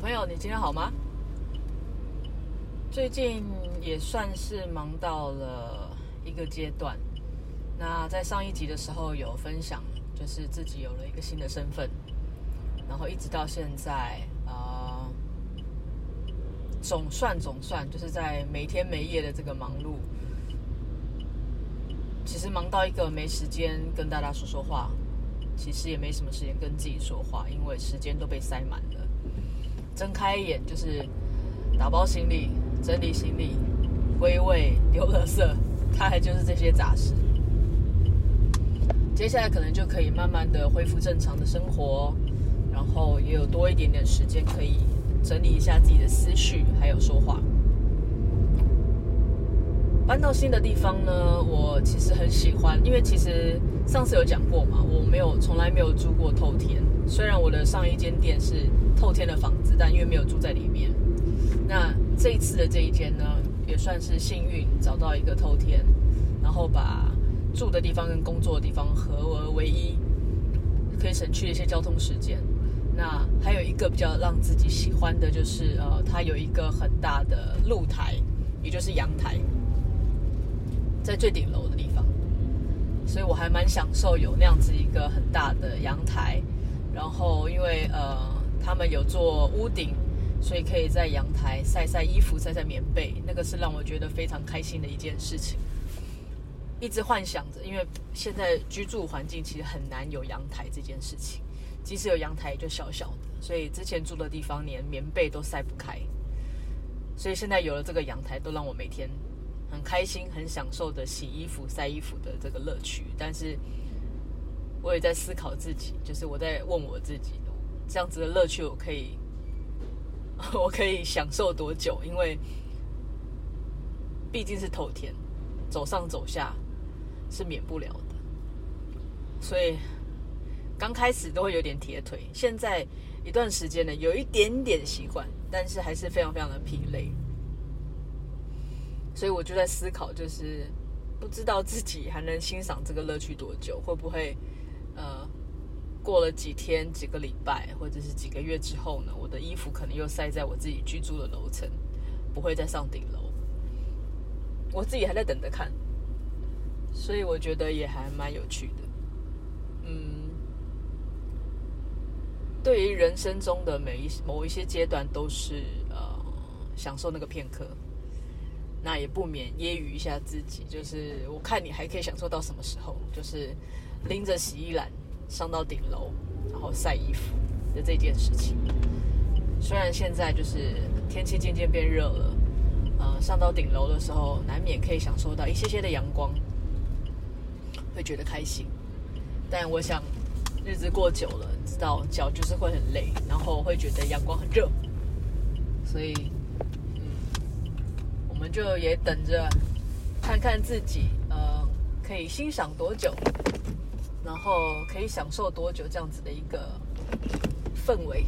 小朋友，你今天好吗？最近也算是忙到了一个阶段。那在上一集的时候有分享，就是自己有了一个新的身份，然后一直到现在，呃，总算总算就是在没天没夜的这个忙碌，其实忙到一个没时间跟大家说说话。其实也没什么时间跟自己说话，因为时间都被塞满了。睁开眼就是打包行李、整理行李、归位、丢垃圾，大概就是这些杂事。接下来可能就可以慢慢的恢复正常的生活，然后也有多一点点时间可以整理一下自己的思绪，还有说话。搬到新的地方呢，我其实很喜欢，因为其实上次有讲过嘛，我没有从来没有住过透天。虽然我的上一间店是透天的房子，但因为没有住在里面。那这一次的这一间呢，也算是幸运找到一个透天，然后把住的地方跟工作的地方合而为一，可以省去一些交通时间。那还有一个比较让自己喜欢的就是，呃，它有一个很大的露台，也就是阳台。在最顶楼的地方，所以我还蛮享受有那样子一个很大的阳台，然后因为呃他们有做屋顶，所以可以在阳台晒晒衣服、晒晒棉被，那个是让我觉得非常开心的一件事情。一直幻想着，因为现在居住环境其实很难有阳台这件事情，即使有阳台也就小小的，所以之前住的地方连棉被都晒不开，所以现在有了这个阳台，都让我每天。很开心，很享受的洗衣服、晒衣服的这个乐趣，但是我也在思考自己，就是我在问我自己，这样子的乐趣我可以，我可以享受多久？因为毕竟是头天，走上走下是免不了的，所以刚开始都会有点铁腿，现在一段时间呢，有一点点习惯，但是还是非常非常的疲累。所以我就在思考，就是不知道自己还能欣赏这个乐趣多久，会不会呃过了几天、几个礼拜，或者是几个月之后呢？我的衣服可能又塞在我自己居住的楼层，不会再上顶楼。我自己还在等着看，所以我觉得也还蛮有趣的。嗯，对于人生中的每一某一些阶段，都是呃享受那个片刻。那也不免揶揄一下自己，就是我看你还可以享受到什么时候？就是拎着洗衣篮上到顶楼，然后晒衣服的这件事情。虽然现在就是天气渐渐变热了，呃，上到顶楼的时候，难免可以享受到一些些的阳光，会觉得开心。但我想日子过久了，知道脚就是会很累，然后会觉得阳光很热，所以。我们就也等着看看自己，呃，可以欣赏多久，然后可以享受多久这样子的一个氛围，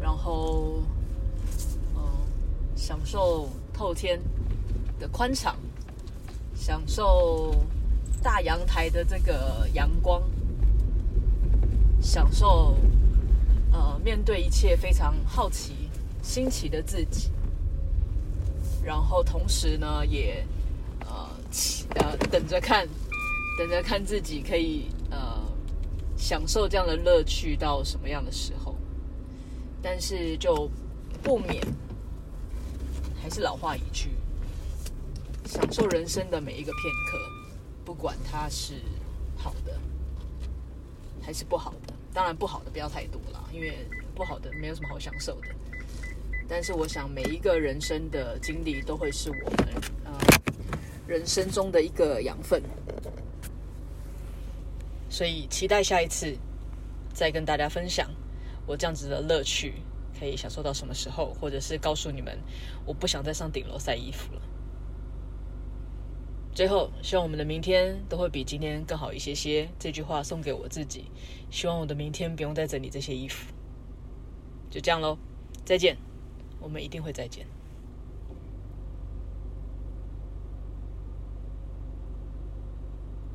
然后，嗯、享受透天的宽敞，享受大阳台的这个阳光，享受，呃，面对一切非常好奇、新奇的自己。然后同时呢，也呃呃等着看，等着看自己可以呃享受这样的乐趣到什么样的时候。但是就不免还是老话一句，享受人生的每一个片刻，不管它是好的还是不好的。当然不好的不要太多了，因为不好的没有什么好享受的。但是我想，每一个人生的经历都会是我们呃人生中的一个养分，所以期待下一次再跟大家分享我这样子的乐趣可以享受到什么时候，或者是告诉你们我不想再上顶楼晒衣服了。最后，希望我们的明天都会比今天更好一些些。这句话送给我自己，希望我的明天不用再整理这些衣服。就这样喽，再见。我们一定会再见。